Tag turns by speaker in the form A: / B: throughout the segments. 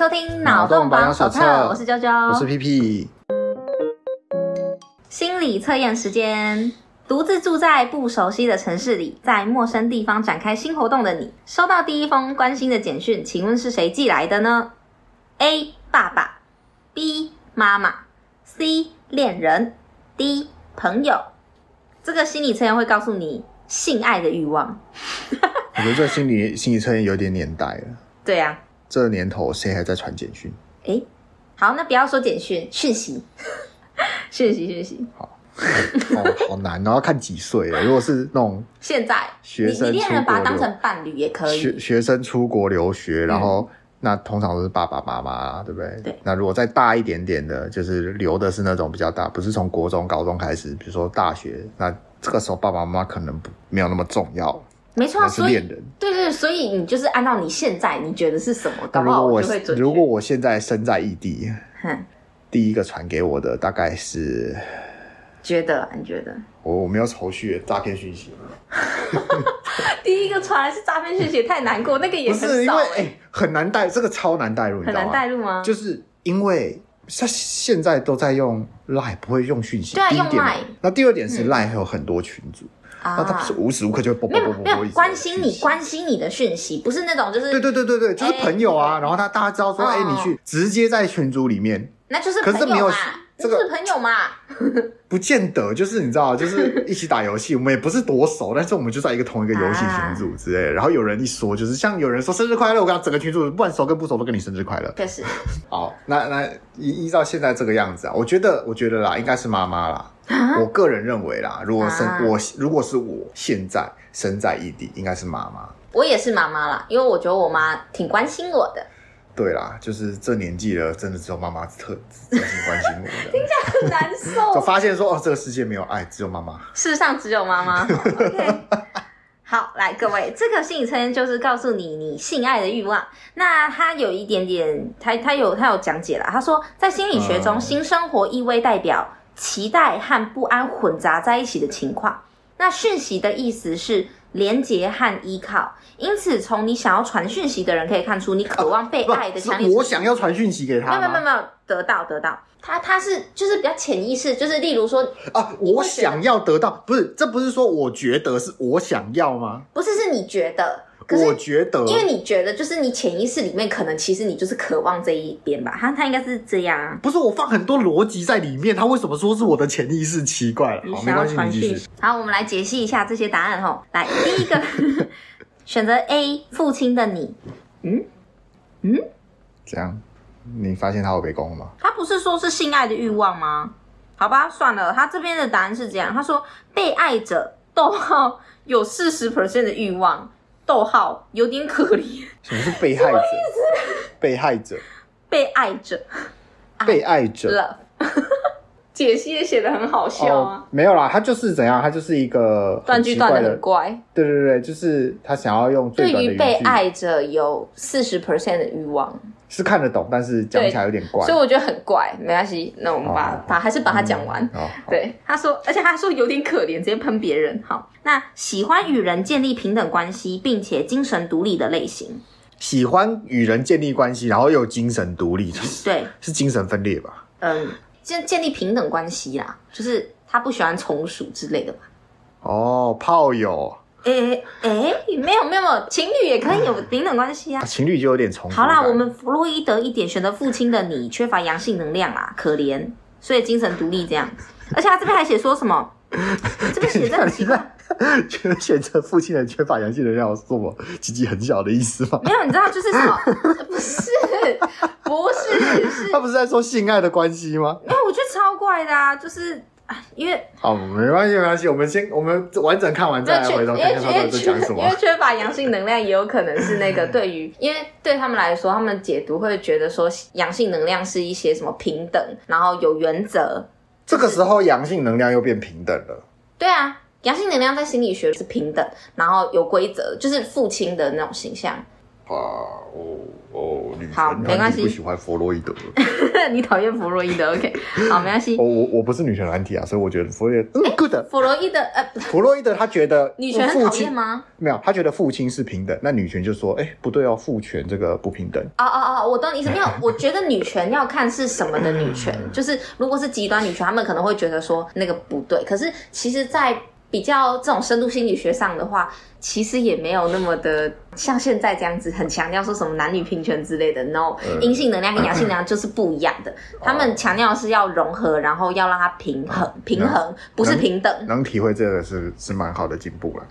A: 收听脑洞榜手册，我是娇娇，
B: 我是屁屁。
A: 心理测验时间，独自住在不熟悉的城市里，在陌生地方展开新活动的你，收到第一封关心的简讯，请问是谁寄来的呢？A. 爸爸，B. 妈妈，C. 恋人，D. 朋友。这个心理测验会告诉你性爱的欲望。
B: 我觉得这心理心理测验有点年代了。
A: 对呀、啊。
B: 这年头谁还在传简讯？
A: 哎，好，那不要说简讯，讯息，讯息，讯息。
B: 好，哦，好难，然后看几岁。如果是那种
A: 现在学生，你恋人把他当成伴侣也可以。
B: 学学生出国留学，然后、嗯、那通常都是爸爸妈妈，对不对？
A: 对。
B: 那如果再大一点点的，就是留的是那种比较大，不是从国中、高中开始，比如说大学，那这个时候爸爸妈妈可能不没有那么重要。
A: 没错，是恋人对对，所以你就是按照你现在你觉得是什么，搞不好我就会准确。
B: 如果我现在身在异地，哼，第一个传给我的大概是，
A: 觉得你觉得
B: 我我没有头绪，诈骗讯息。
A: 第一个传来是诈骗讯息，太难过，那个也是因为哎、欸，
B: 很难带，这个超难带入，
A: 很难带入吗？
B: 就是因为他现在都在用 Line，不会用讯息，
A: 对啊，用 Line。
B: 那第二点是 Line 还有很多群组。啊，那他不是无时无刻就会啵啵啵啵，
A: 没有关心你关心你的讯息，不是那种就是
B: 对对对对对，就是朋友啊。然后他大家知道说，哎，你去直接在群组里面，
A: 那就是可是没有这个朋友嘛，
B: 不见得就是你知道，就是一起打游戏，我们也不是多熟，但是我们就在一个同一个游戏群组之类。然后有人一说，就是像有人说生日快乐，我跟他整个群组不管熟跟不熟都跟你生日快乐。
A: 确实，
B: 好，那那依依照现在这个样子啊，我觉得我觉得啦，应该是妈妈啦。我个人认为啦，如果生、啊、我如果是我现在身在异地，应该是妈妈。
A: 我也是妈妈啦，因为我觉得我妈挺关心我的。
B: 对啦，就是这年纪了，真的只有妈妈特真心关心我的。
A: 听起来很难受。
B: 就发现说，哦，这个世界没有爱，只有妈妈。
A: 世上只有妈妈。好，来各位，这个心理测验就是告诉你你性爱的欲望。那他有一点点，他他有他有讲解了。他说，在心理学中，性生活意味代表。期待和不安混杂在一起的情况。那讯息的意思是连接和依靠，因此从你想要传讯息的人可以看出你渴望被爱的强烈。
B: 我想要传讯息给他，
A: 没有没有没有得到得到。他他是就是比较潜意识，就是例如说
B: 啊，我想要得到，不是这不是说我觉得是我想要吗？
A: 不是，是你觉得。
B: 我觉得，
A: 因为你觉得，就是你潜意识里面可能其实你就是渴望这一边吧，他他应该是这样啊。
B: 不是我放很多逻辑在里面，他为什么说是我的潜意识？奇怪了，好，没关系，你继续。
A: 好，我们来解析一下这些答案哈。来，第一个选择 A，父亲的你，嗯嗯，
B: 这样，你发现他有被攻了吗？
A: 他不是说是性爱的欲望吗？好吧，算了，他这边的答案是这样，他说被爱者逗号有四十 percent 的欲望。逗号有点可怜。
B: 什么是被害者？被害者，
A: 被爱者，
B: 被爱者。
A: Love 解析也写得很好笑啊。
B: 哦，没有啦，他就是怎样？他就是一个
A: 断句断的很怪。
B: 对对对，就是他想要用。
A: 对于被爱者有四十 percent 的欲望。
B: 是看得懂，但是讲起来有点怪，
A: 所以我觉得很怪。没关系，那我们把、哦、把还是把它讲完。
B: 嗯、
A: 对，他说，而且他说有点可怜，直接喷别人。好，那喜欢与人建立平等关系，并且精神独立的类型。
B: 喜欢与人建立关系，然后又精神独立，
A: 对，
B: 是精神分裂吧？
A: 嗯，建建立平等关系啦，就是他不喜欢从属之类的吧？
B: 哦，炮友。
A: 哎、欸、哎、欸，没有没有，情侣也可以有平等关系啊，啊。
B: 情侣就有点重。
A: 好啦，我们弗洛伊德一点，选择父亲的你缺乏阳性能量啦，可怜，所以精神独立这样。而且他这边还写说什么？这边写的很奇怪，
B: 觉得选择父亲的缺乏阳性能量，是什么？鸡鸡很小的意思吗？
A: 没有，你知道就是什么？不是，不是，是。
B: 他不是在说性爱的关系吗？
A: 因为我觉得超怪的啊，就是。因为
B: 好，没关系，没关系，我们先，我们完整看完再来回头看看他在讲什么。
A: 因为缺乏阳性能量，也有可能是那个对于，因为对他们来说，他们解读会觉得说阳性能量是一些什么平等，然后有原则。
B: 这个时候阳性能量又变平等了。
A: 对啊，阳性能量在心理学是平等，然后有规则，就是父亲的那种形象。
B: 哦哦，女
A: 好，没关系。
B: 不喜欢弗洛伊德，
A: 你讨厌弗洛伊德？OK，好，没关系。
B: 我我我不是女权团体啊，所以我觉得弗洛伊德嗯 good。
A: 弗洛伊德呃，
B: 弗洛伊德他觉得
A: 女权很讨厌吗？
B: 没有，他觉得父亲是平等，那女权就说哎不对哦，父权这个不平等。
A: 哦哦哦，我懂你意思。没有，我觉得女权要看是什么的女权，就是如果是极端女权，他们可能会觉得说那个不对。可是其实，在比较这种深度心理学上的话。其实也没有那么的像现在这样子，很强调说什么男女平权之类的。No，阴性能量跟阳性能量就是不一样的。他们强调是要融合，然后要让它平衡，平衡不是平等。
B: 能体会这个是是蛮好的进步了。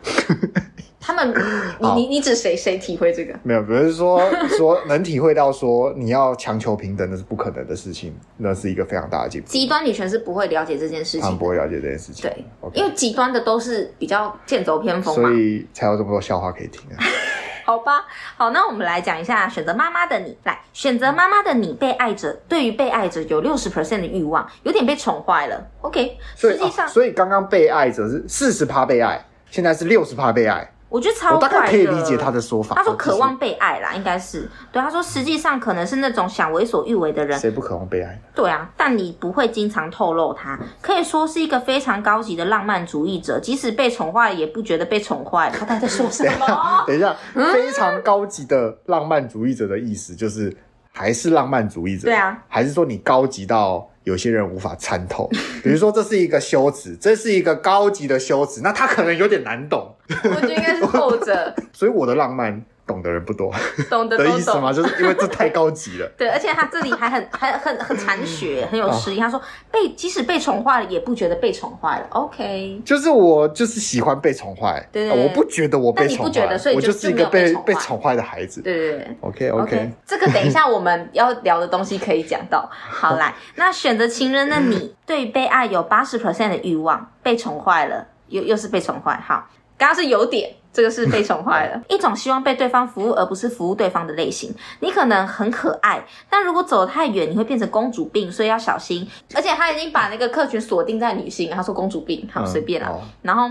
A: 他们，你你你指谁谁体会这个？
B: 没有，比如说说能体会到说你要强求平等那是不可能的事情，那是一个非常大的进步。
A: 极端女权是不会了解这件事情，
B: 他们不会了解这件事情。
A: 对，okay. 因为极端的都是比较剑走偏锋嘛，
B: 所以才有这么多笑话可以听啊。
A: 好吧，好，那我们来讲一下选择妈妈的你。来，选择妈妈的你，被爱者对于被爱者有六十 percent 的欲望，有点被宠坏了。OK，实际上，
B: 啊、所以刚刚被爱者是四十趴被爱，现在是六十趴被爱。
A: 我觉得超快的，
B: 我大概可以理解他的说法。
A: 他说渴望被爱啦，应该是对。他说实际上可能是那种想为所欲为的人。
B: 谁不渴望被爱？
A: 对啊，但你不会经常透露他，可以说是一个非常高级的浪漫主义者。即使被宠坏了，也不觉得被宠坏了。他在说什么？
B: 等一下，非常高级的浪漫主义者的意思就是还是浪漫主义者？
A: 对啊，
B: 还是说你高级到？有些人无法参透，比如说这是一个修辞，这是一个高级的修辞，那他可能有点难懂。
A: 我觉得应该是后者。
B: 所以我的浪漫。懂的人不多，
A: 懂的
B: 的意思吗？就是因为这太高级了。
A: 对，而且他这里还很还很很残血，很有诗意。他说被即使被宠坏了，也不觉得被宠坏了。OK，
B: 就是我就是喜欢被宠坏。
A: 对，对，对，
B: 我不觉得我被宠坏，
A: 你不觉得，所以就
B: 我就是一个被被宠坏的孩子。
A: 对对对
B: ，OK OK, okay。
A: 这个等一下我们要聊的东西可以讲到。好来，那选择情人的你，对被爱有八十 percent 的欲望，被宠坏了，又又是被宠坏。好，刚刚是有点。这个是被宠坏了，一种希望被对方服务而不是服务对方的类型。你可能很可爱，但如果走得太远，你会变成公主病，所以要小心。而且他已经把那个客群锁定在女性，他说公主病，好随便啦。然后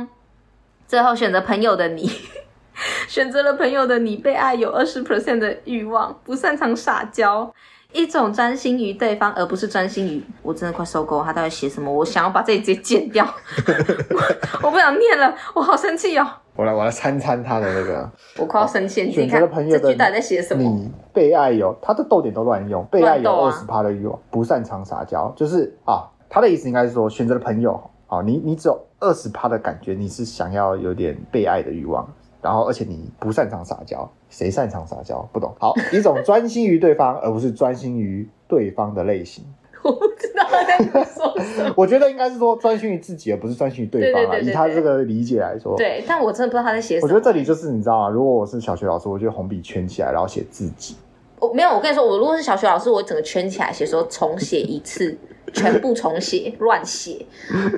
A: 最后选择朋友的你，选择了朋友的你，被爱有二十 percent 的欲望，不擅长撒娇，一种专心于对方而不是专心于……我真的快受够，他到底写什么？我想要把这里直接剪掉，我不想念了，我好生气哦。
B: 我来，我来参参他的那个。
A: 我快要生气，你看
B: 选择了朋友的
A: 在写什么？
B: 你被爱有他的逗点都乱用，被爱有二十趴的欲望，不擅长撒娇，就是啊，他的意思应该是说，选择了朋友啊，你你只有二十趴的感觉，你是想要有点被爱的欲望，然后而且你不擅长撒娇，谁擅长撒娇？不懂。好，一种专心于对方，而不是专心于对方的类型。
A: 我不知道他在说什么。
B: 我觉得应该是说专心于自己，而不是专心于对方啊。以他这个理解来说，
A: 对，但我真的不知道他在写什么。
B: 我觉得这里就是你知道吗？如果我是小学老师，我就红笔圈起来，然后写自己。
A: 我没有，我跟你说，我如果是小学老师，我整个圈起来写说重写一次，全部重写，乱写。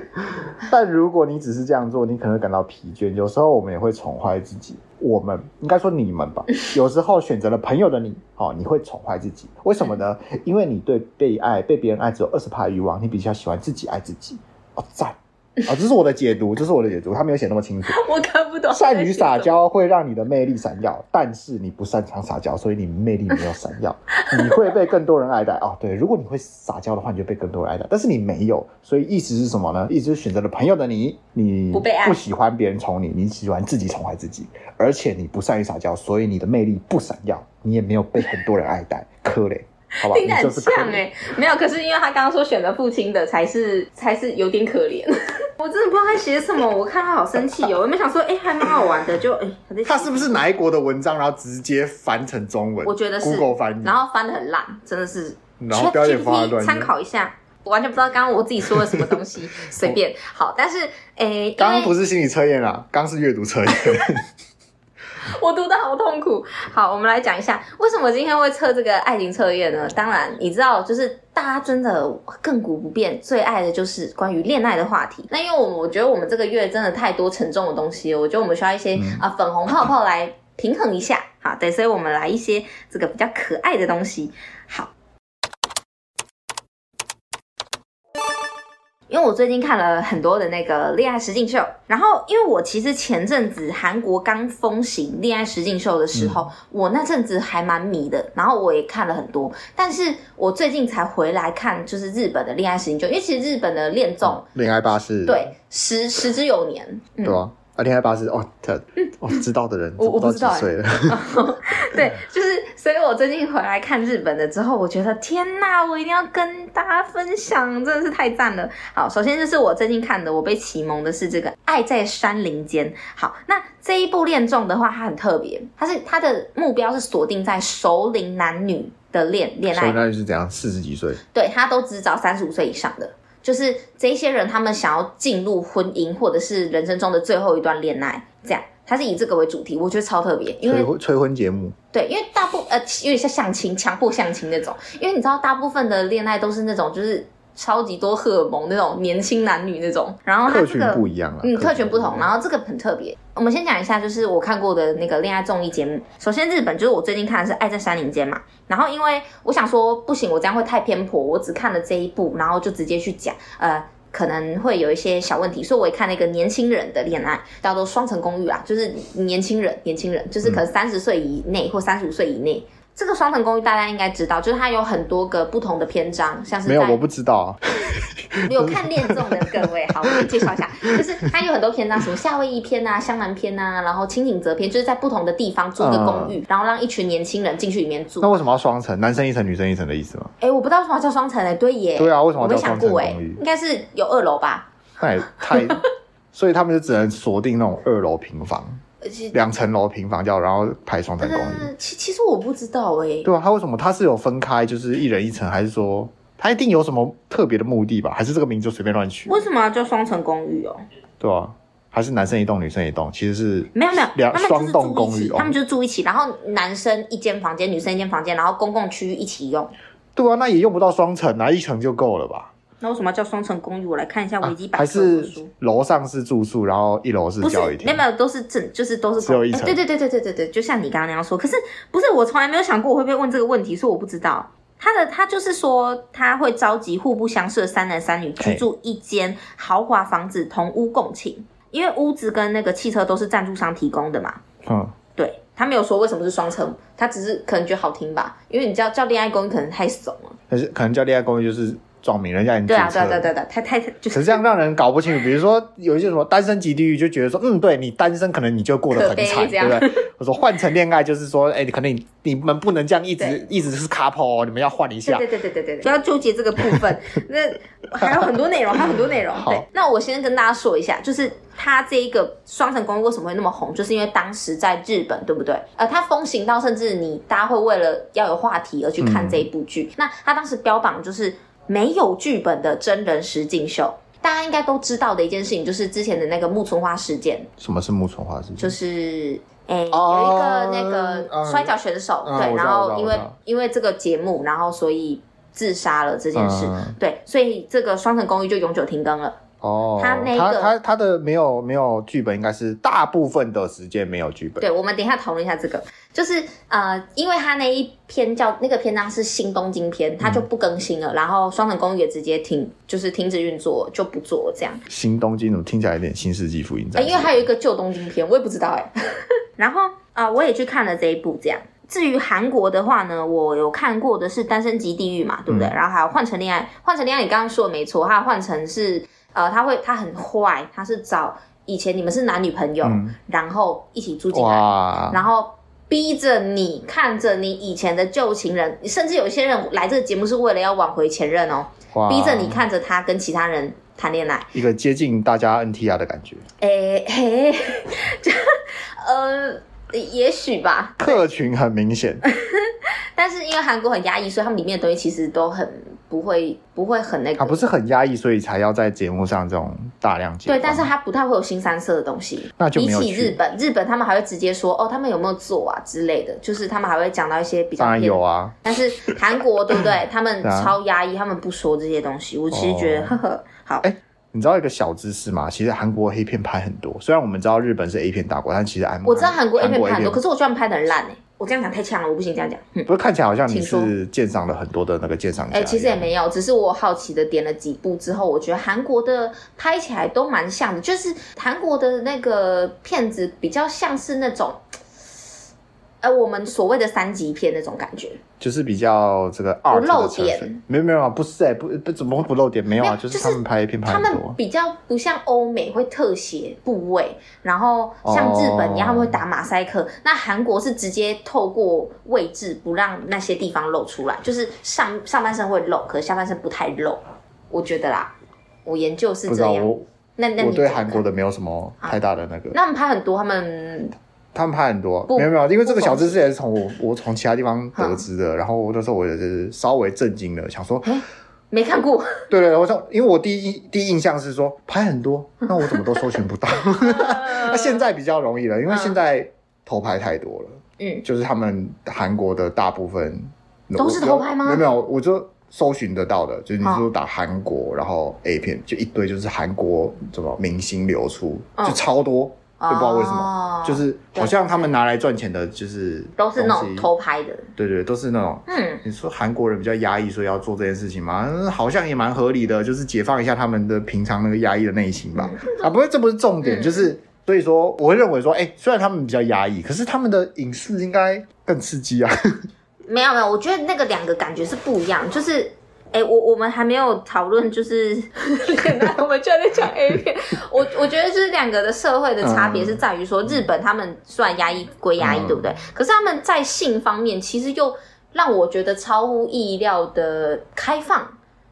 B: 但如果你只是这样做，你可能会感到疲倦。有时候我们也会宠坏自己。我们应该说你们吧。有时候选择了朋友的你，哦，你会宠坏自己。为什么呢？因为你对被爱、被别人爱只有二十趴的欲望，你比较喜欢自己爱自己。哦，赞。啊、哦，这是我的解读，这是我的解读，他没有写那么清楚。
A: 我看不懂。
B: 善于撒娇会让你的魅力闪耀，但是你不擅长撒娇，所以你魅力没有闪耀。你会被更多人爱戴哦。对，如果你会撒娇的话，你就被更多人爱戴。但是你没有，所以意思是什么呢？意思是选择了朋友的你，你不被爱，不喜欢别人宠你，你喜欢自己宠坏自己，而且你不善于撒娇，所以你的魅力不闪耀，你也没有被很多人爱戴。可怜。好吧，听起来很像哎、欸，
A: 没有，可是因为他刚刚说选择父亲的才是才是有点可怜，我真的不知道他写什么，我看他好生气哦，我没想说哎、欸、还蛮好玩的，就哎、欸、
B: 他是不是哪一国的文章，然后直接翻成中文？
A: 我觉得是。
B: Google 翻译，
A: 然后翻的很烂，真的是，
B: 然后标点符
A: 参考一下，我完全不知道刚刚我自己说了什么东西，随便。好，但是哎，刚、欸、
B: 刚不是心理测验啦，刚是阅读测验。
A: 我读的好痛苦。好，我们来讲一下为什么今天会测这个爱情测验呢？当然，你知道，就是大家真的亘古不变，最爱的就是关于恋爱的话题。那因为我我觉得我们这个月真的太多沉重的东西了，我觉得我们需要一些啊、嗯、粉红泡泡来平衡一下。好，对，所以我们来一些这个比较可爱的东西。好。因为我最近看了很多的那个恋爱实境秀，然后因为我其实前阵子韩国刚风行恋爱实境秀的时候，我那阵子还蛮迷的，然后我也看了很多，但是我最近才回来看，就是日本的恋爱实境秀，因为其实日本的恋
B: 综、恋、爱巴士
A: 对十十之有年，
B: 嗯、对啊。啊，恋爱巴士哦，他哦，知道的人
A: 我我不知道几
B: 岁了。
A: 对，就是，所以我最近回来看日本的之后，我觉得天哪，我一定要跟大家分享，真的是太赞了。好，首先就是我最近看的，我被启蒙的是这个《爱在山林间》。好，那这一部恋综的话，它很特别，它是它的目标是锁定在熟龄男女的恋恋爱。熟龄
B: 男女是怎样？四十几岁？
A: 对，他都只找三十五岁以上的。就是这些人，他们想要进入婚姻，或者是人生中的最后一段恋爱，这样，他是以这个为主题，我觉得超特别，因为
B: 催婚节目，
A: 对，因为大部呃有点像相亲，强迫相亲那种，因为你知道，大部分的恋爱都是那种就是。超级多荷尔蒙那种年轻男女那种，然后他
B: 这个不一样啊，
A: 嗯，特权不同，然后这个很特别。我们先讲一下，就是我看过的那个恋爱综艺节目。首先，日本就是我最近看的是《爱在山林间》嘛。然后，因为我想说不行，我这样会太偏颇，我只看了这一部，然后就直接去讲，呃，可能会有一些小问题，所以我也看了一个年轻人的恋爱，叫做《双层公寓》啊，就是年轻人，年轻人就是可能三十岁以内或三十五岁以内。这个双层公寓大家应该知道，就是它有很多个不同的篇章，像是
B: 没有我不知道啊。
A: 有看恋综的各位，好，我给你介绍一下，就是它有很多篇章，什么夏威夷篇啊、湘南篇啊，然后轻井泽篇，就是在不同的地方租一个公寓，嗯、然后让一群年轻人进去里面住。
B: 那为什么要双层？男生一层，女生一层的意思吗？
A: 哎，我不知道为什么叫双层哎，对耶。
B: 对啊，为什么叫双层公寓？
A: 应该是有二楼吧？
B: 那也太，所以他们就只能锁定那种二楼平房。两层楼平房叫，然后排双层公寓。
A: 其其实我不知道哎、欸。
B: 对啊，他为什么他是有分开，就是一人一层，还是说他一定有什么特别的目的吧？还是这个名字就随便乱取？
A: 为什么要叫双层公寓哦？
B: 对啊，还是男生一栋，女生一栋，其实是
A: 没有没有
B: 两双栋公寓，
A: 他们就住一起，然后男生一间房间，女生一间房间，然后公共区域一起用。
B: 对啊，那也用不到双层啊，一层就够了吧？
A: 那为什么要叫双层公寓？我来看一下维基百科。
B: 还是楼上是住宿，然后一楼是交谊厅？
A: 没有没有，都是正，就是都是
B: 只有一层。
A: 对对对对对对对，就像你刚刚那样说。可是不是，我从来没有想过我会不会问这个问题，所以我不知道。他的他就是说他会召集互不相识的三男三女居住一间豪华房子，同屋共寝。因为屋子跟那个汽车都是赞助商提供的嘛。嗯，对，他没有说为什么是双层，他只是可能觉得好听吧。因为你叫叫恋爱公寓可能太怂了。
B: 可是可能叫恋爱公寓就是。装明人家已经
A: 对啊，对对对对，太太就是
B: 这样让人搞不清楚。比如说有一些什么单身级地狱，就觉得说，嗯，对你单身可能你就过得很惨，对不对？我说换成恋爱就是说，哎，你可能你你们不能这样一直一直是 couple 哦，你们要换一下。
A: 对对对对对对，不要纠结这个部分。那还有很多内容，还有很多内容。对，那我先跟大家说一下，就是他这一个双层公寓为什么会那么红，就是因为当时在日本，对不对？呃，它风行到甚至你大家会为了要有话题而去看这一部剧。那他当时标榜就是。没有剧本的真人实境秀，大家应该都知道的一件事情，就是之前的那个木村花事件。
B: 什么是木村花事件？
A: 就是诶，有一个那个摔跤选手，嗯、对，然后因为因为这个节目，然后所以自杀了这件事，嗯、对，所以这个双层公寓就永久停更了。
B: 哦，他那个他他，他的没有没有剧本，应该是大部分的时间没有剧本。
A: 对，我们等一下讨论一下这个，就是呃，因为他那一篇叫那个篇章是新东京篇，他就不更新了，嗯、然后双城公寓也直接停，就是停止运作，就不做这样。
B: 新东京怎么听起来有点新世纪福音？
A: 因为还有一个旧东京篇，我也不知道哎。然后啊、呃，我也去看了这一部，这样。至于韩国的话呢，我有看过的是《单身级地狱》嘛，对不对？嗯、然后还有《换乘恋爱》，《换乘恋爱》你刚刚说的没错，它换成是。呃，他会，他很坏，他是找以前你们是男女朋友，嗯、然后一起住进来，哇然后逼着你看着你以前的旧情人，甚至有一些人来这个节目是为了要挽回前任哦，哇逼着你看着他跟其他人谈恋爱，
B: 一个接近大家 NTR 的感觉，
A: 哎嘿，这呃，也许吧，
B: 客群很明显，
A: 但是因为韩国很压抑，所以他们里面的东西其实都很。不会，不会很那个。
B: 他不是很压抑，所以才要在节目上这种大量节。
A: 对，但是他不太会有新三色的东西。
B: 那就没有
A: 比起日本，日本他们还会直接说哦，他们有没有做啊之类的，就是他们还会讲到一些比较。
B: 当然有啊。
A: 但是韩国对不对？他们超压抑，他们不说这些东西。我其实觉得，呵呵，好。哎，
B: 你知道一个小知识吗？其实韩国黑片拍很多，虽然我们知道日本是 A 片大国，但其实韩
A: 我知道韩国 A 片拍很多，可是我觉得他们拍的很烂哎。我这样讲太呛了，我不行这样讲。嗯，
B: 不是看起来好像你是鉴赏了很多的那个鉴赏家。
A: 哎、欸，其实也没有，只是我好奇的点了几部之后，我觉得韩国的拍起来都蛮像的，就是韩国的那个片子比较像是那种。呃，我们所谓的三级片那种感觉，
B: 就是比较这个二
A: 不露点，
B: 没有没有啊，不是哎、欸，不不怎么会不露点？没有啊，有就是他们拍片拍很多，他们
A: 比较不像欧美会特写部位，然后像日本一样他们会打马赛克，哦、那韩国是直接透过位置不让那些地方露出来，就是上上半身会露，可是下半身不太露，我觉得啦，我研究是这样。那那
B: 我对韩国的没有什么太大的那个，
A: 啊、那我们拍很多他们。
B: 他们拍很多，没有没有，因为这个小知识也是从我我从其他地方得知的。然后我那时候我也是稍微震惊了，想说，
A: 没看过。
B: 对对，我说，因为我第一第一印象是说拍很多，那我怎么都搜寻不到？那现在比较容易了，因为现在偷拍太多了。嗯，就是他们韩国的大部分
A: 都是偷拍吗？
B: 没有没有，我就搜寻得到的，就是你说打韩国，然后 A 片就一堆，就是韩国什么明星流出，就超多。就不知道为什么，哦、就是好像他们拿来赚钱的，就是
A: 都是那种偷拍的。
B: 对，对对，都是那种。嗯，你说韩国人比较压抑，所以要做这件事情嘛？好像也蛮合理的，就是解放一下他们的平常那个压抑的内心吧。嗯、啊，不过这不是重点，嗯、就是所以说我会认为说，哎、欸，虽然他们比较压抑，可是他们的影视应该更刺激啊。
A: 没有没有，我觉得那个两个感觉是不一样，就是。哎、欸，我我们还没有讨论，就是 我们居然在讲 A 片。我我觉得就是两个的社会的差别是在于说，日本他们虽然压抑归压抑，对不对？可是他们在性方面其实又让我觉得超乎意料的开放，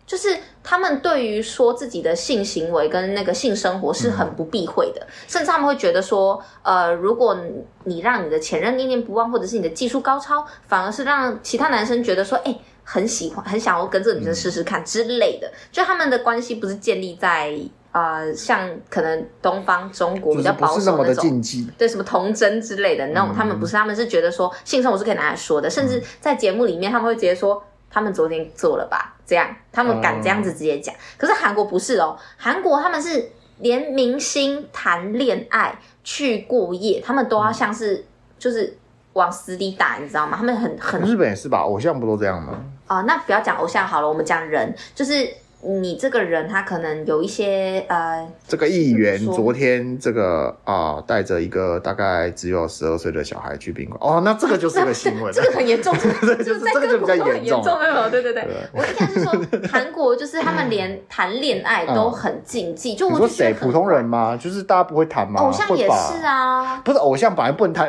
A: 就是他们对于说自己的性行为跟那个性生活是很不避讳的，甚至他们会觉得说，呃，如果你让你的前任念念不忘，或者是你的技术高超，反而是让其他男生觉得说，哎、欸。很喜欢，很想要跟这个女生试试看之类的，嗯、就他们的关系不是建立在呃，像可能东方中国比较保守那种禁忌，对什么童真之类的那种，他们不是，他们是觉得说性生活是可以拿来说的，甚至在节目里面他们会直接说他们昨天做了吧，这样。他们敢这样子直接讲。嗯、可是韩国不是哦，韩国他们是连明星谈恋爱去过夜，他们都要像是就是往死里打，你知道吗？他们很很
B: 日本也是吧，偶像不都这样吗？
A: 哦、呃，那不要讲偶像好了，我们讲人，就是你这个人，他可能有一些呃，
B: 这个议员昨天这个啊，带着一个大概只有十二岁的小孩去宾馆，哦，那这个就是个新闻，
A: 这个很严重，
B: 就是这个就比较严重，
A: 对对对，对我应该是说 韩国就是他们连谈恋爱都很禁忌，就我
B: 说谁普通人吗？就是大家不会谈吗？
A: 偶像也是啊，
B: 不是偶像本来不能谈。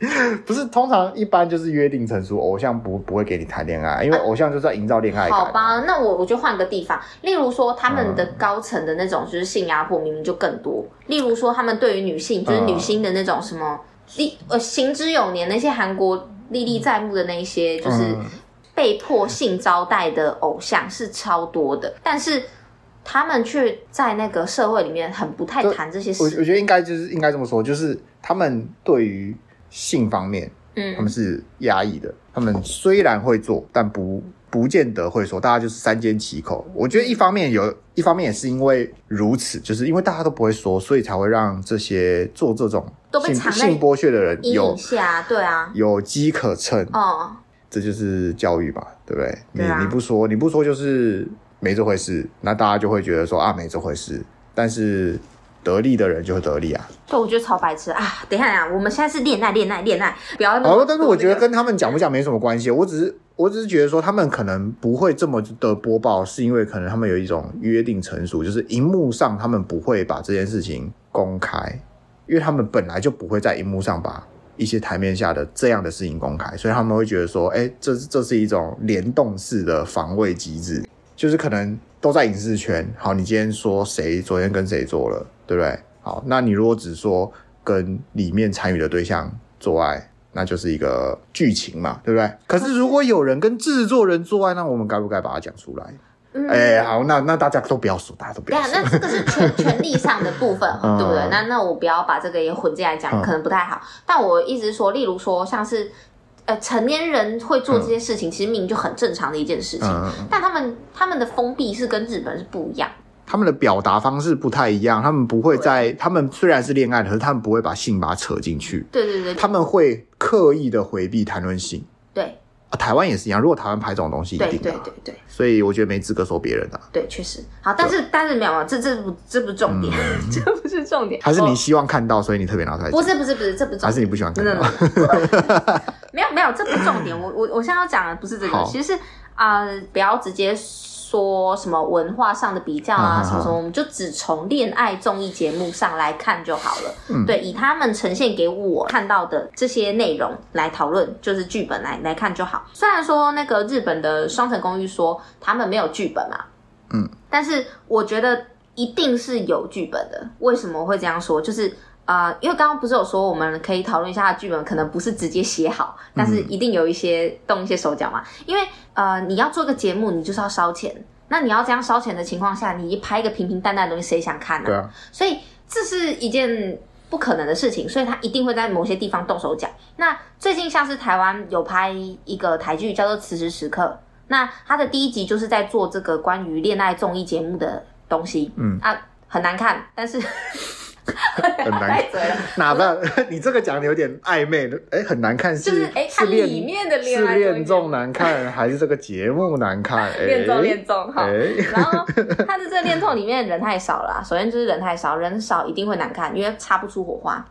B: 不是，通常一般就是约定成熟，偶像不不会给你谈恋爱，因为偶像就是要营造恋爱感。
A: 好吧，那我我就换个地方，例如说他们的高层的那种就是性压迫，明明就更多。嗯、例如说他们对于女性，就是女星的那种什么历呃行之有年那些韩国历历在目的那些，就是被迫性招待的偶像是超多的，但是他们却在那个社会里面很不太谈这些事。
B: 我我觉得应该就是应该这么说，就是他们对于。性方面，嗯，他们是压抑的。他们虽然会做，但不不见得会说。大家就是三缄其口。我觉得一方面有一方面也是因为如此，就是因为大家都不会说，所以才会让这些做这种性性剥削的人有
A: 下，对啊，
B: 有机可乘。哦，这就是教育吧，对不对？你你不说，你不说就是没这回事，那大家就会觉得说啊，没这回事。但是。得利的人就会得利啊！
A: 对，我觉得超白痴啊！等一下呀，我们现在是恋爱，恋爱，恋爱，不要那么。
B: 哦，但是我觉得跟他们讲不讲没什么关系。我只是，我只是觉得说，他们可能不会这么的播报，是因为可能他们有一种约定成熟，就是荧幕上他们不会把这件事情公开，因为他们本来就不会在荧幕上把一些台面下的这样的事情公开，所以他们会觉得说，哎，这这是一种联动式的防卫机制，就是可能都在影视圈。好，你今天说谁昨天跟谁做了？对不对？好，那你如果只说跟里面参与的对象做爱，那就是一个剧情嘛，对不对？可是如果有人跟制作人做爱，那我们该不该把它讲出来？嗯，哎，好，那那大家都不要说，大家都不要说。
A: 对啊，那这个是权 权利上的部分，对不对？那那我不要把这个也混进来讲，可能不太好。但我一直说，例如说，像是呃成年人会做这些事情，其实明明就很正常的一件事情，但他们他们的封闭是跟日本是不一样。
B: 他们的表达方式不太一样，他们不会在，他们虽然是恋爱的，可是他们不会把性把它扯进去。
A: 对对对，
B: 他们会刻意的回避谈论性。
A: 对。
B: 啊，台湾也是一样。如果台湾拍这种东西，
A: 对对对对，
B: 所以我觉得没资格说别人的。
A: 对，确实好，但是但是没有，这这不这不是重点，这不是重点。
B: 还是你希望看到，所以你特别拿出来？
A: 不是不是不是，这不是重点。
B: 还是你不喜欢看到？
A: 没有没有，这不是重点。我我我现在要讲的不是这个，其实是啊，不要直接。说什么文化上的比较啊，什么什么，我们就只从恋爱综艺节目上来看就好了。嗯，对，以他们呈现给我看到的这些内容来讨论，就是剧本来来看就好。虽然说那个日本的双层公寓说他们没有剧本嘛，嗯，但是我觉得一定是有剧本的。为什么会这样说？就是。啊、呃，因为刚刚不是有说我们可以讨论一下剧本，可能不是直接写好，但是一定有一些动一些手脚嘛。嗯、因为呃，你要做个节目，你就是要烧钱。那你要这样烧钱的情况下，你一拍一个平平淡淡的东西，谁想看呢？对啊。所以这是一件不可能的事情，所以他一定会在某些地方动手脚。那最近像是台湾有拍一个台剧叫做《此时此刻》，那他的第一集就是在做这个关于恋爱综艺节目的东西。嗯啊，很难看，但是。
B: 很难，哪怕 你这个讲的有点暧昧的，哎，很难看是，
A: 就是哎，它里面的恋爱
B: 是恋综难看，还是这个节目难看？
A: 恋综恋综好，然后他的这个恋综里面人太少了，首先就是人太少，人少一定会难看，因为擦不出火花。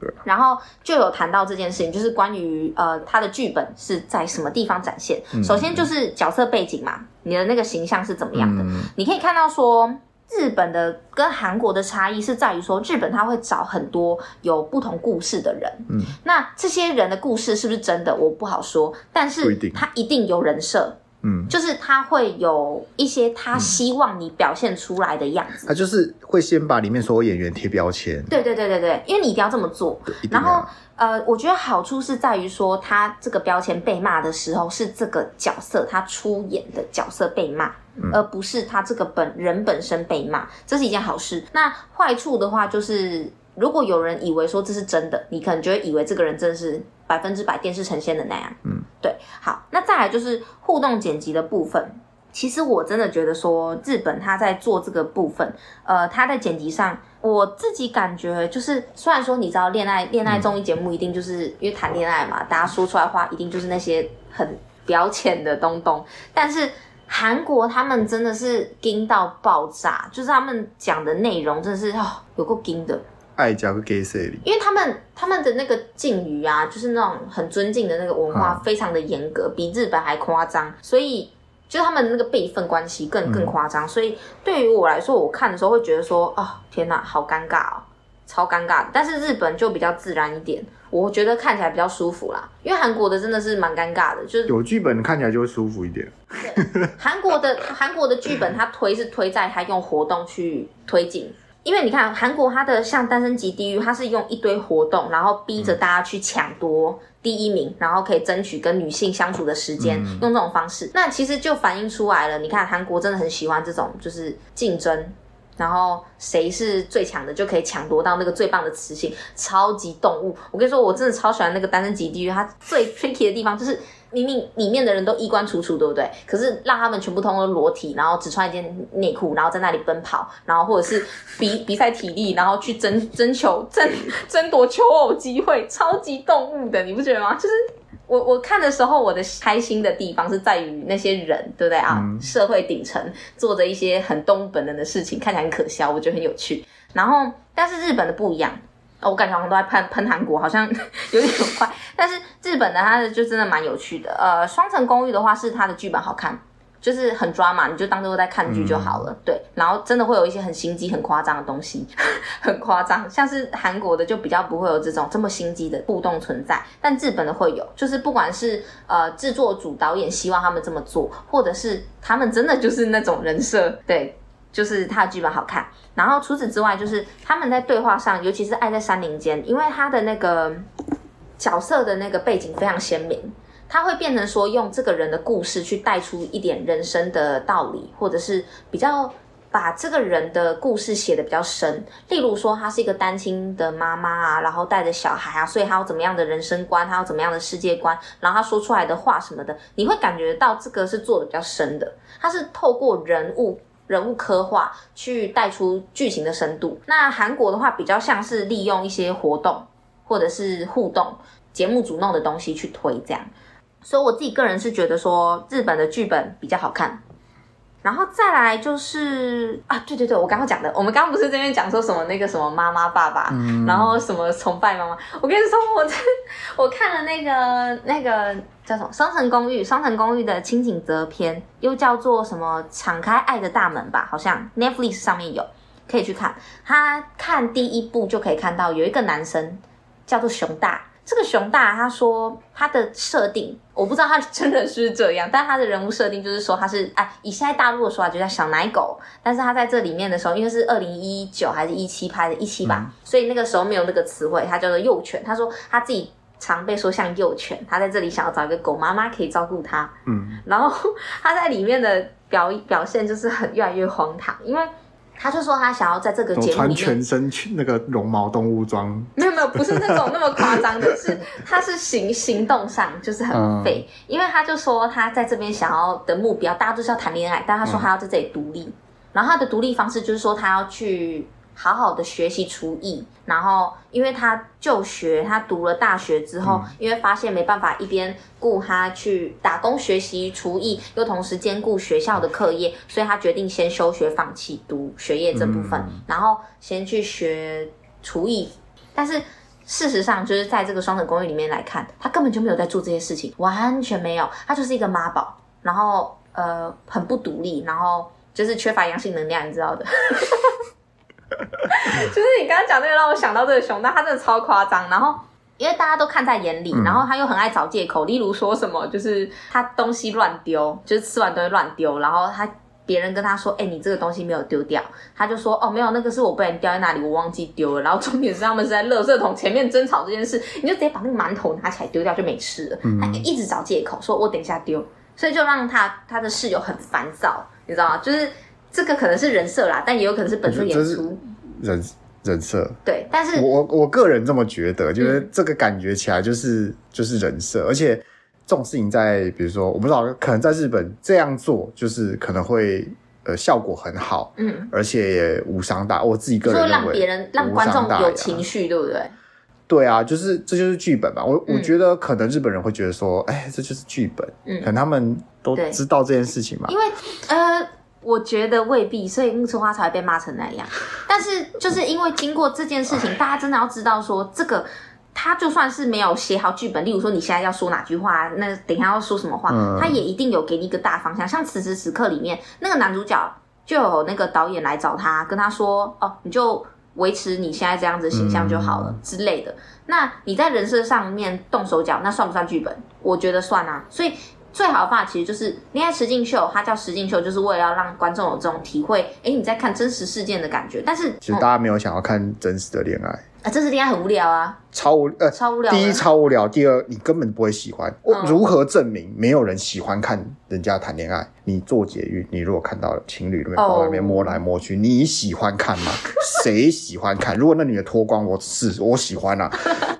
A: 对，然后就有谈到这件事情，就是关于呃他的剧本是在什么地方展现。首先就是角色背景嘛，你的那个形象是怎么样的？你可以看到说。日本的跟韩国的差异是在于说，日本他会找很多有不同故事的人，嗯，那这些人的故事是不是真的，我不好说，但是他一定。有人设，嗯，就是他会有一些他希望你表现出来的样子，
B: 他就是会先把里面所有演员贴标签，
A: 对对对对对，因为你一定要这么做，然后。呃，我觉得好处是在于说，他这个标签被骂的时候，是这个角色他出演的角色被骂，嗯、而不是他这个本人本身被骂，这是一件好事。那坏处的话，就是如果有人以为说这是真的，你可能就会以为这个人真的是百分之百电视呈现的那样。嗯，对。好，那再来就是互动剪辑的部分。其实我真的觉得说，日本他在做这个部分，呃，他在剪辑上，我自己感觉就是，虽然说你知道恋爱恋爱综艺节目一定就是因为谈恋爱嘛，大家说出来话一定就是那些很表浅的东东，但是韩国他们真的是精到爆炸，就是他们讲的内容真的是哦有够精的，
B: 爱加个 gay
A: 因为他们他们的那个敬语啊，就是那种很尊敬的那个文化，非常的严格，比日本还夸张，所以。就是他们那个辈分关系更更夸张，嗯、所以对于我来说，我看的时候会觉得说，哦，天哪，好尴尬哦，超尴尬。但是日本就比较自然一点，我觉得看起来比较舒服啦。因为韩国的真的是蛮尴尬的，就是
B: 有剧本看起来就会舒服一点。
A: 对，韩国的韩国的剧本，它推是推在它用活动去推进。因为你看韩国，它的像《单身即地狱》，它是用一堆活动，然后逼着大家去抢夺第一名，然后可以争取跟女性相处的时间，嗯、用这种方式，那其实就反映出来了。你看韩国真的很喜欢这种，就是竞争，然后谁是最强的，就可以抢夺到那个最棒的雌性，超级动物。我跟你说，我真的超喜欢那个《单身级地狱》，它最 tricky 的地方就是。明明里面的人都衣冠楚楚，对不对？可是让他们全部通通裸体，然后只穿一件内裤，然后在那里奔跑，然后或者是比 比赛体力，然后去争争求争争夺求偶机会，超级动物的，你不觉得吗？就是我我看的时候，我的开心的地方是在于那些人，对不对啊？嗯、社会顶层做着一些很动物本能的事情，看起来很可笑，我觉得很有趣。然后，但是日本的不一样。我感觉我们都在喷喷韩国，好像有点快。但是日本的它的就真的蛮有趣的。呃，双层公寓的话是它的剧本好看，就是很抓嘛，你就当做在看剧就好了。嗯、对，然后真的会有一些很心机、很夸张的东西，很夸张。像是韩国的就比较不会有这种这么心机的互动存在，但日本的会有，就是不管是呃制作组、导演希望他们这么做，或者是他们真的就是那种人设，对。就是他的剧本好看，然后除此之外，就是他们在对话上，尤其是《爱在山林间》，因为他的那个角色的那个背景非常鲜明，他会变成说用这个人的故事去带出一点人生的道理，或者是比较把这个人的故事写的比较深。例如说，他是一个单亲的妈妈啊，然后带着小孩啊，所以他有怎么样的人生观，他有怎么样的世界观，然后他说出来的话什么的，你会感觉到这个是做的比较深的，他是透过人物。人物刻画去带出剧情的深度。那韩国的话比较像是利用一些活动或者是互动节目组弄的东西去推这样。所以我自己个人是觉得说日本的剧本比较好看。然后再来就是啊，对对对，我刚刚讲的，我们刚刚不是这边讲说什么那个什么妈妈爸爸，嗯、然后什么崇拜妈妈。我跟你说，我在 我看了那个那个叫什么《双层公寓》，《双层公寓》的轻井泽篇，又叫做什么《敞开爱的大门》吧？好像 Netflix 上面有，可以去看。他看第一部就可以看到有一个男生叫做熊大。这个熊大，他说他的设定，我不知道他真的是这样，但他的人物设定就是说他是哎，以现在大陆的说法就叫小奶狗，但是他在这里面的时候，因为是二零一九还是一七拍的，一七吧，嗯、所以那个时候没有那个词汇，他叫做幼犬。他说他自己常被说像幼犬，他在这里想要找一个狗妈妈可以照顾他，嗯，然后他在里面的表表现就是很越来越荒唐，因为。他就说他想要在这个节目里
B: 穿全身那个绒毛动物装，
A: 没有没有，不是那种那么夸张的，是 他是行行动上就是很废，嗯、因为他就说他在这边想要的目标，大家都是要谈恋爱，但他说他要在这里独立，嗯、然后他的独立方式就是说他要去。好好的学习厨艺，然后因为他就学，他读了大学之后，嗯、因为发现没办法一边顾他去打工学习厨艺，又同时兼顾学校的课业，所以他决定先休学，放弃读学业这部分，嗯、然后先去学厨艺。但是事实上，就是在这个双层公寓里面来看，他根本就没有在做这些事情，完全没有，他就是一个妈宝，然后呃很不独立，然后就是缺乏阳性能量，你知道的。就是你刚刚讲那个，让我想到这个熊大，他真的超夸张。然后因为大家都看在眼里，然后他又很爱找借口，例如说什么，就是他东西乱丢，就是吃完都会乱丢。然后他别人跟他说：“哎、欸，你这个东西没有丢掉。”他就说：“哦，没有，那个是我不小心掉在那里，我忘记丢了。”然后重点是他们是在垃圾桶前面争吵这件事，你就直接把那个馒头拿起来丢掉就没事了。他一直找借口说：“我等一下丢。”所以就让他他的室友很烦躁，你知道吗？就是。这个可能是人设啦，但也有可能是本色演出。
B: 人人设
A: 对，但是
B: 我我个人这么觉得，就是这个感觉起来就是、嗯、就是人设，而且这种事情在比如说我不知道，可能在日本这样做就是可能会呃效果很好，嗯，而且也无伤大。我自己个人认为，让别人
A: 让观众有情绪，对不对？
B: 对啊，就是这就是剧本嘛。我、嗯、我觉得可能日本人会觉得说，哎，这就是剧本，嗯，可能他们都知道这件事情嘛，
A: 因为呃。我觉得未必，所以木村花才会被骂成那样。但是就是因为经过这件事情，大家真的要知道说，这个他就算是没有写好剧本，例如说你现在要说哪句话，那等一下要说什么话，他也一定有给你一个大方向。像此时此刻里面那个男主角就有那个导演来找他，跟他说：“哦，你就维持你现在这样子形象就好了之类的。”那你在人设上面动手脚，那算不算剧本？我觉得算啊。所以。最好的方法其实就是恋爱实境秀，它叫实境秀，就是为了要让观众有这种体会。哎，你在看真实事件的感觉。但是
B: 其实大家没有想要看真实的恋爱
A: 啊，真实恋爱很无聊啊，
B: 超无呃
A: 超无聊。
B: 第一超无聊，第二你根本不会喜欢。我如何证明没有人喜欢看人家谈恋爱？你做节育，你如果看到情侣那边抱在那边摸来摸去，你喜欢看吗？谁喜欢看？如果那女的脱光，我是我喜欢啊。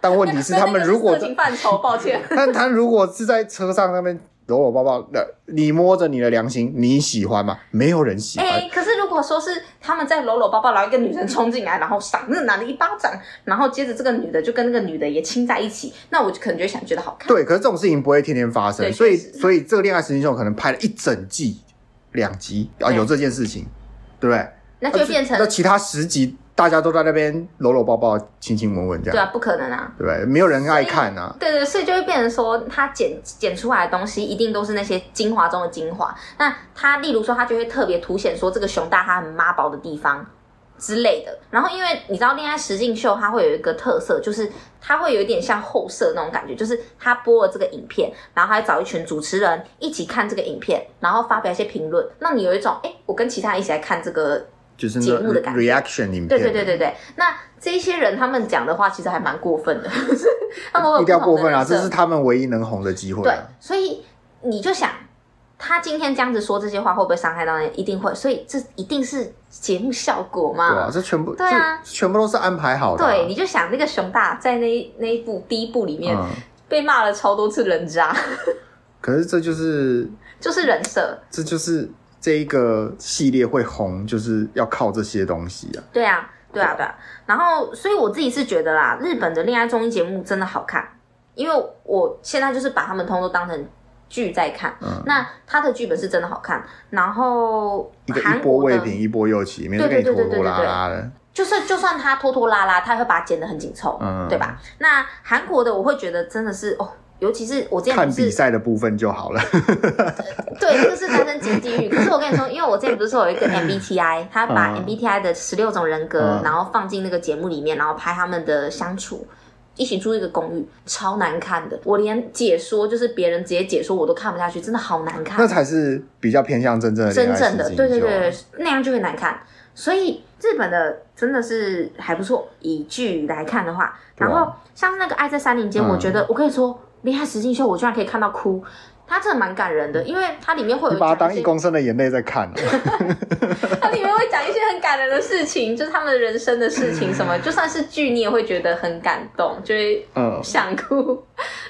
B: 但问题是他们如果
A: 色情范畴，抱歉。
B: 但他如果是在车上那边。搂搂抱抱的，你摸着你的良心，你喜欢吗？没有人喜欢。哎、
A: 欸，可是如果说是他们在搂搂抱抱，然后一个女生冲进来，然后赏那个男的一巴掌，然后接着这个女的就跟那个女的也亲在一起，那我就可能就想觉得好看。
B: 对，可是这种事情不会天天发生，所以所以这个恋爱实境秀可能拍了一整季两集啊，有这件事情，对不对？
A: 那就变成那
B: 其他十集。大家都在那边搂搂抱抱、亲亲吻吻这样，
A: 对啊，不可能啊，
B: 对不对？没有人爱看啊。
A: 对对，所以就会变成说，他剪剪出来的东西一定都是那些精华中的精华。那他，例如说，他就会特别凸显说这个熊大他很妈宝的地方之类的。然后，因为你知道恋爱实境秀，它会有一个特色，就是它会有一点像后设那种感觉，就是他播了这个影片，然后还找一群主持人一起看这个影片，然后发表一些评论，让你有一种哎，我跟其他人一起来看这个。
B: 就是
A: 节目的感觉
B: ，reaction 影片。
A: 对对对对对，那这些人他们讲的话其实还蛮过分的，他们
B: 一定要过分啊！这是他们唯一能红的机会。
A: 对，所以你就想，他今天这样子说这些话会不会伤害到人？一定会，所以这一定是节目效果嘛？
B: 对啊，这全部对啊，全部都是安排好的。
A: 对，你就想那个熊大在那那一部第一部里面被骂了超多次人渣，
B: 可是这就是
A: 就是人设，
B: 这就是。这一个系列会红，就是要靠这些东西啊。
A: 对啊，对啊，对啊。然后，所以我自己是觉得啦，日本的恋爱综艺节目真的好看，因为我现在就是把他们通通当成剧在看。嗯。那他的剧本是真的好看，然后
B: 一个一波未平一波又起，没有跟你拖拖拉拉的。
A: 就是就算他拖拖拉拉，他会把它剪得很紧凑，嗯，对吧？那韩国的我会觉得真的是哦。尤其是我之前
B: 看比赛的部分就好了。
A: 对，这个是单身即地狱。可是我跟你说，因为我之前不是说有一个 MBTI，他把 MBTI 的十六种人格，嗯、然后放进那个节目里面，然后拍他们的相处，一起住一个公寓，超难看的。我连解说，就是别人直接解说，我都看不下去，真的好难看。
B: 那才是比较偏向真正的
A: 真正的，对对对，那样就会难看。所以日本的真的是还不错。以剧来看的话，然后像那个《爱在山林间》，我觉得我可以说。恋爱实境秀，我居然可以看到哭，它真的蛮感人的，因为它里面会有
B: 你把它当一公升的眼泪在看，
A: 它里面会讲一些很感人的事情，就是他们的人生的事情，什么 就算是剧你也会觉得很感动，就会嗯想哭。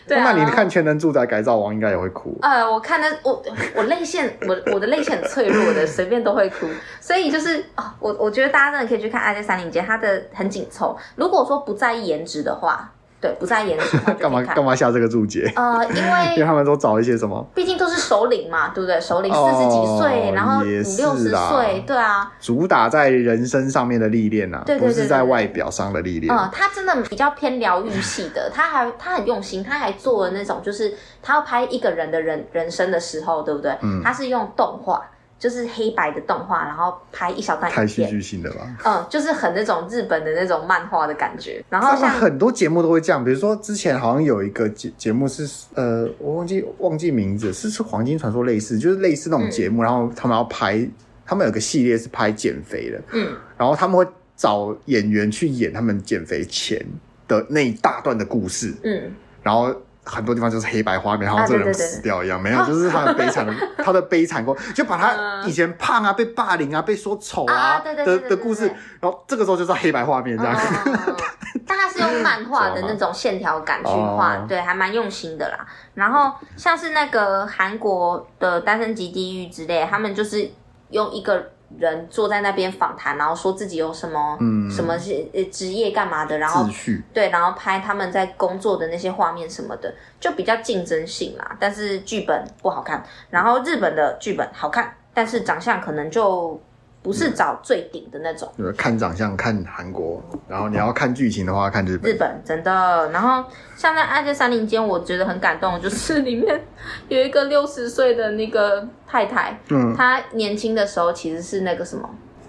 A: 对啊，
B: 那你看《全能住宅改造王》应该也会哭。
A: 呃，我看的我我泪腺我我的泪腺很脆弱的，随便都会哭，所以就是哦，我我觉得大家真的可以去看《爱在三零间》，它的很紧凑。如果说不在意颜值的话。对，不在颜值。
B: 干嘛干嘛下这个注解？
A: 呃，因为
B: 因为他们都找一些什么？
A: 毕竟都是首领嘛，对不对？首领四十几岁，然后五六十岁，对啊。
B: 主打在人生上面的历练啊，不是在外表上的历练。
A: 嗯，他真的比较偏疗愈系的，他还他很用心，他还做了那种，就是他要拍一个人的人人生的时候，对不对？嗯，他是用动画。就是黑白的动画，然后拍一小段
B: 太戏剧性的吧？
A: 嗯，就是很那种日本的那种漫画的感觉。然后像
B: 很多节目都会这样，比如说之前好像有一个节节目是呃，我忘记忘记名字，是是黄金传说类似，就是类似那种节目。嗯、然后他们要拍，他们有个系列是拍减肥的，嗯，然后他们会找演员去演他们减肥前的那一大段的故事，嗯，然后。很多地方就是黑白画面，然后这个人死掉一样，没有，就是他的悲惨的，他的悲惨过，就把他以前胖啊、被霸凌啊、被说丑啊的的故事，然后这个时候就是黑白画面这样。
A: 但他是用漫画的那种线条感去画，对，还蛮用心的啦。然后像是那个韩国的《单身级地狱》之类，他们就是用一个。人坐在那边访谈，然后说自己有什么，嗯，什么是呃职业干嘛的，然后对，然后拍他们在工作的那些画面什么的，就比较竞争性啦。但是剧本不好看，然后日本的剧本好看，但是长相可能就。不是找最顶的那种，
B: 就是看长相看韩国，然后你要看剧情的话看日本。
A: 日本真的，然后像在《爱在山林间》，我觉得很感动，就是里面有一个六十岁的那个太太，嗯，她年轻的时候其实是那个什么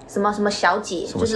A: 什么什么小姐，小姐就是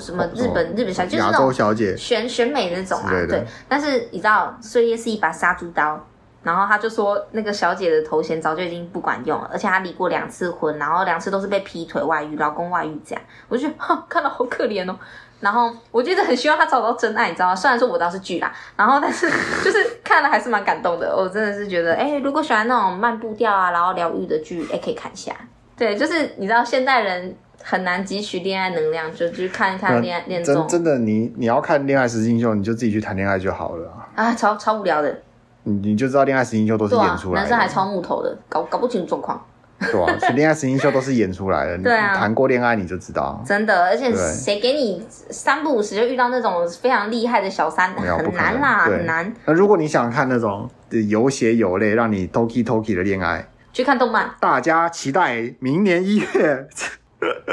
A: 什么日本日本小姐，就是那种
B: 小姐
A: 选选美那种啊，对。但是你知道，岁月是一把杀猪刀。然后他就说，那个小姐的头衔早就已经不管用了，而且她离过两次婚，然后两次都是被劈腿、外遇、老公外遇这样。我就觉得哈，看到好可怜哦。然后我觉得很希望她找到真爱，你知道吗？虽然说我倒是剧啦，然后但是就是看了还是蛮感动的。我真的是觉得，哎，如果喜欢那种慢步调啊，然后疗愈的剧，哎，可以看一下。对，就是你知道现代人很难汲取恋爱能量，就去看一看恋爱恋综。
B: 真真的，你你要看恋爱实境秀，你就自己去谈恋爱就好了
A: 啊，超超无聊的。
B: 你你就知道恋爱实境秀都是演出来的，
A: 男生还超木头的，搞搞不清楚状况。
B: 对啊，其实恋爱实境秀都是演出来的。对啊，谈过恋爱你就知道。
A: 真的，而且谁给你三不五时就遇到那种非常厉害的小三，很难啦，很难。
B: 那如果你想看那种有血有泪，让你 toki toki 的恋爱，
A: 去看动漫。
B: 大家期待明年一月，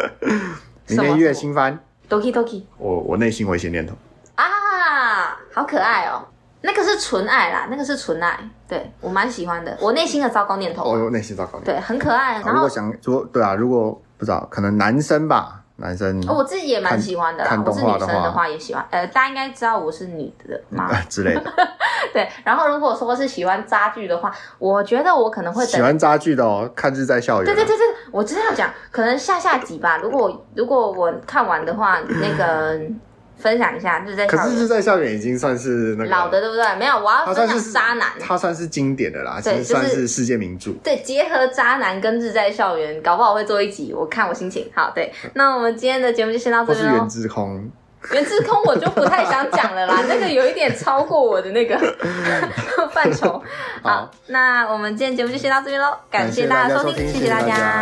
B: 明年一月新番
A: toki toki。
B: 我我内心危险念头
A: 啊，好可爱哦。那个是纯爱啦，那个是纯爱，对，我蛮喜欢的。我内心的糟糕念头，
B: 哦，内心糟糕念头，
A: 对，很可爱。然后
B: 如果想说，对啊，如果不知道，可能男生吧，男生，
A: 我自己也蛮喜欢的。看动画的话，的话也喜欢。呃，大家应该知道我是女的嘛
B: 之类的。
A: 对，然后如果说是喜欢渣剧的话，我觉得我可能会
B: 喜欢渣剧的哦。看日在校园。
A: 对对对对，我真的要讲，可能下下集吧。如果如果我看完的话，那个。分享一下，日在校园。可是
B: 日在校园已经算是那个
A: 老的，对不对？没有，我要分享渣男。
B: 他算是经典的啦，其实算是世界名著。
A: 对，结合渣男跟日在校园，搞不好会做一集。我看我心情。好，对，那我们今天的节目就先到这边喽。
B: 是原之空，
A: 原之空我就不太想讲了啦，那个有一点超过我的那个 范畴。好，那我们今天节目就先到这边喽，感谢大家收听，谢谢大家。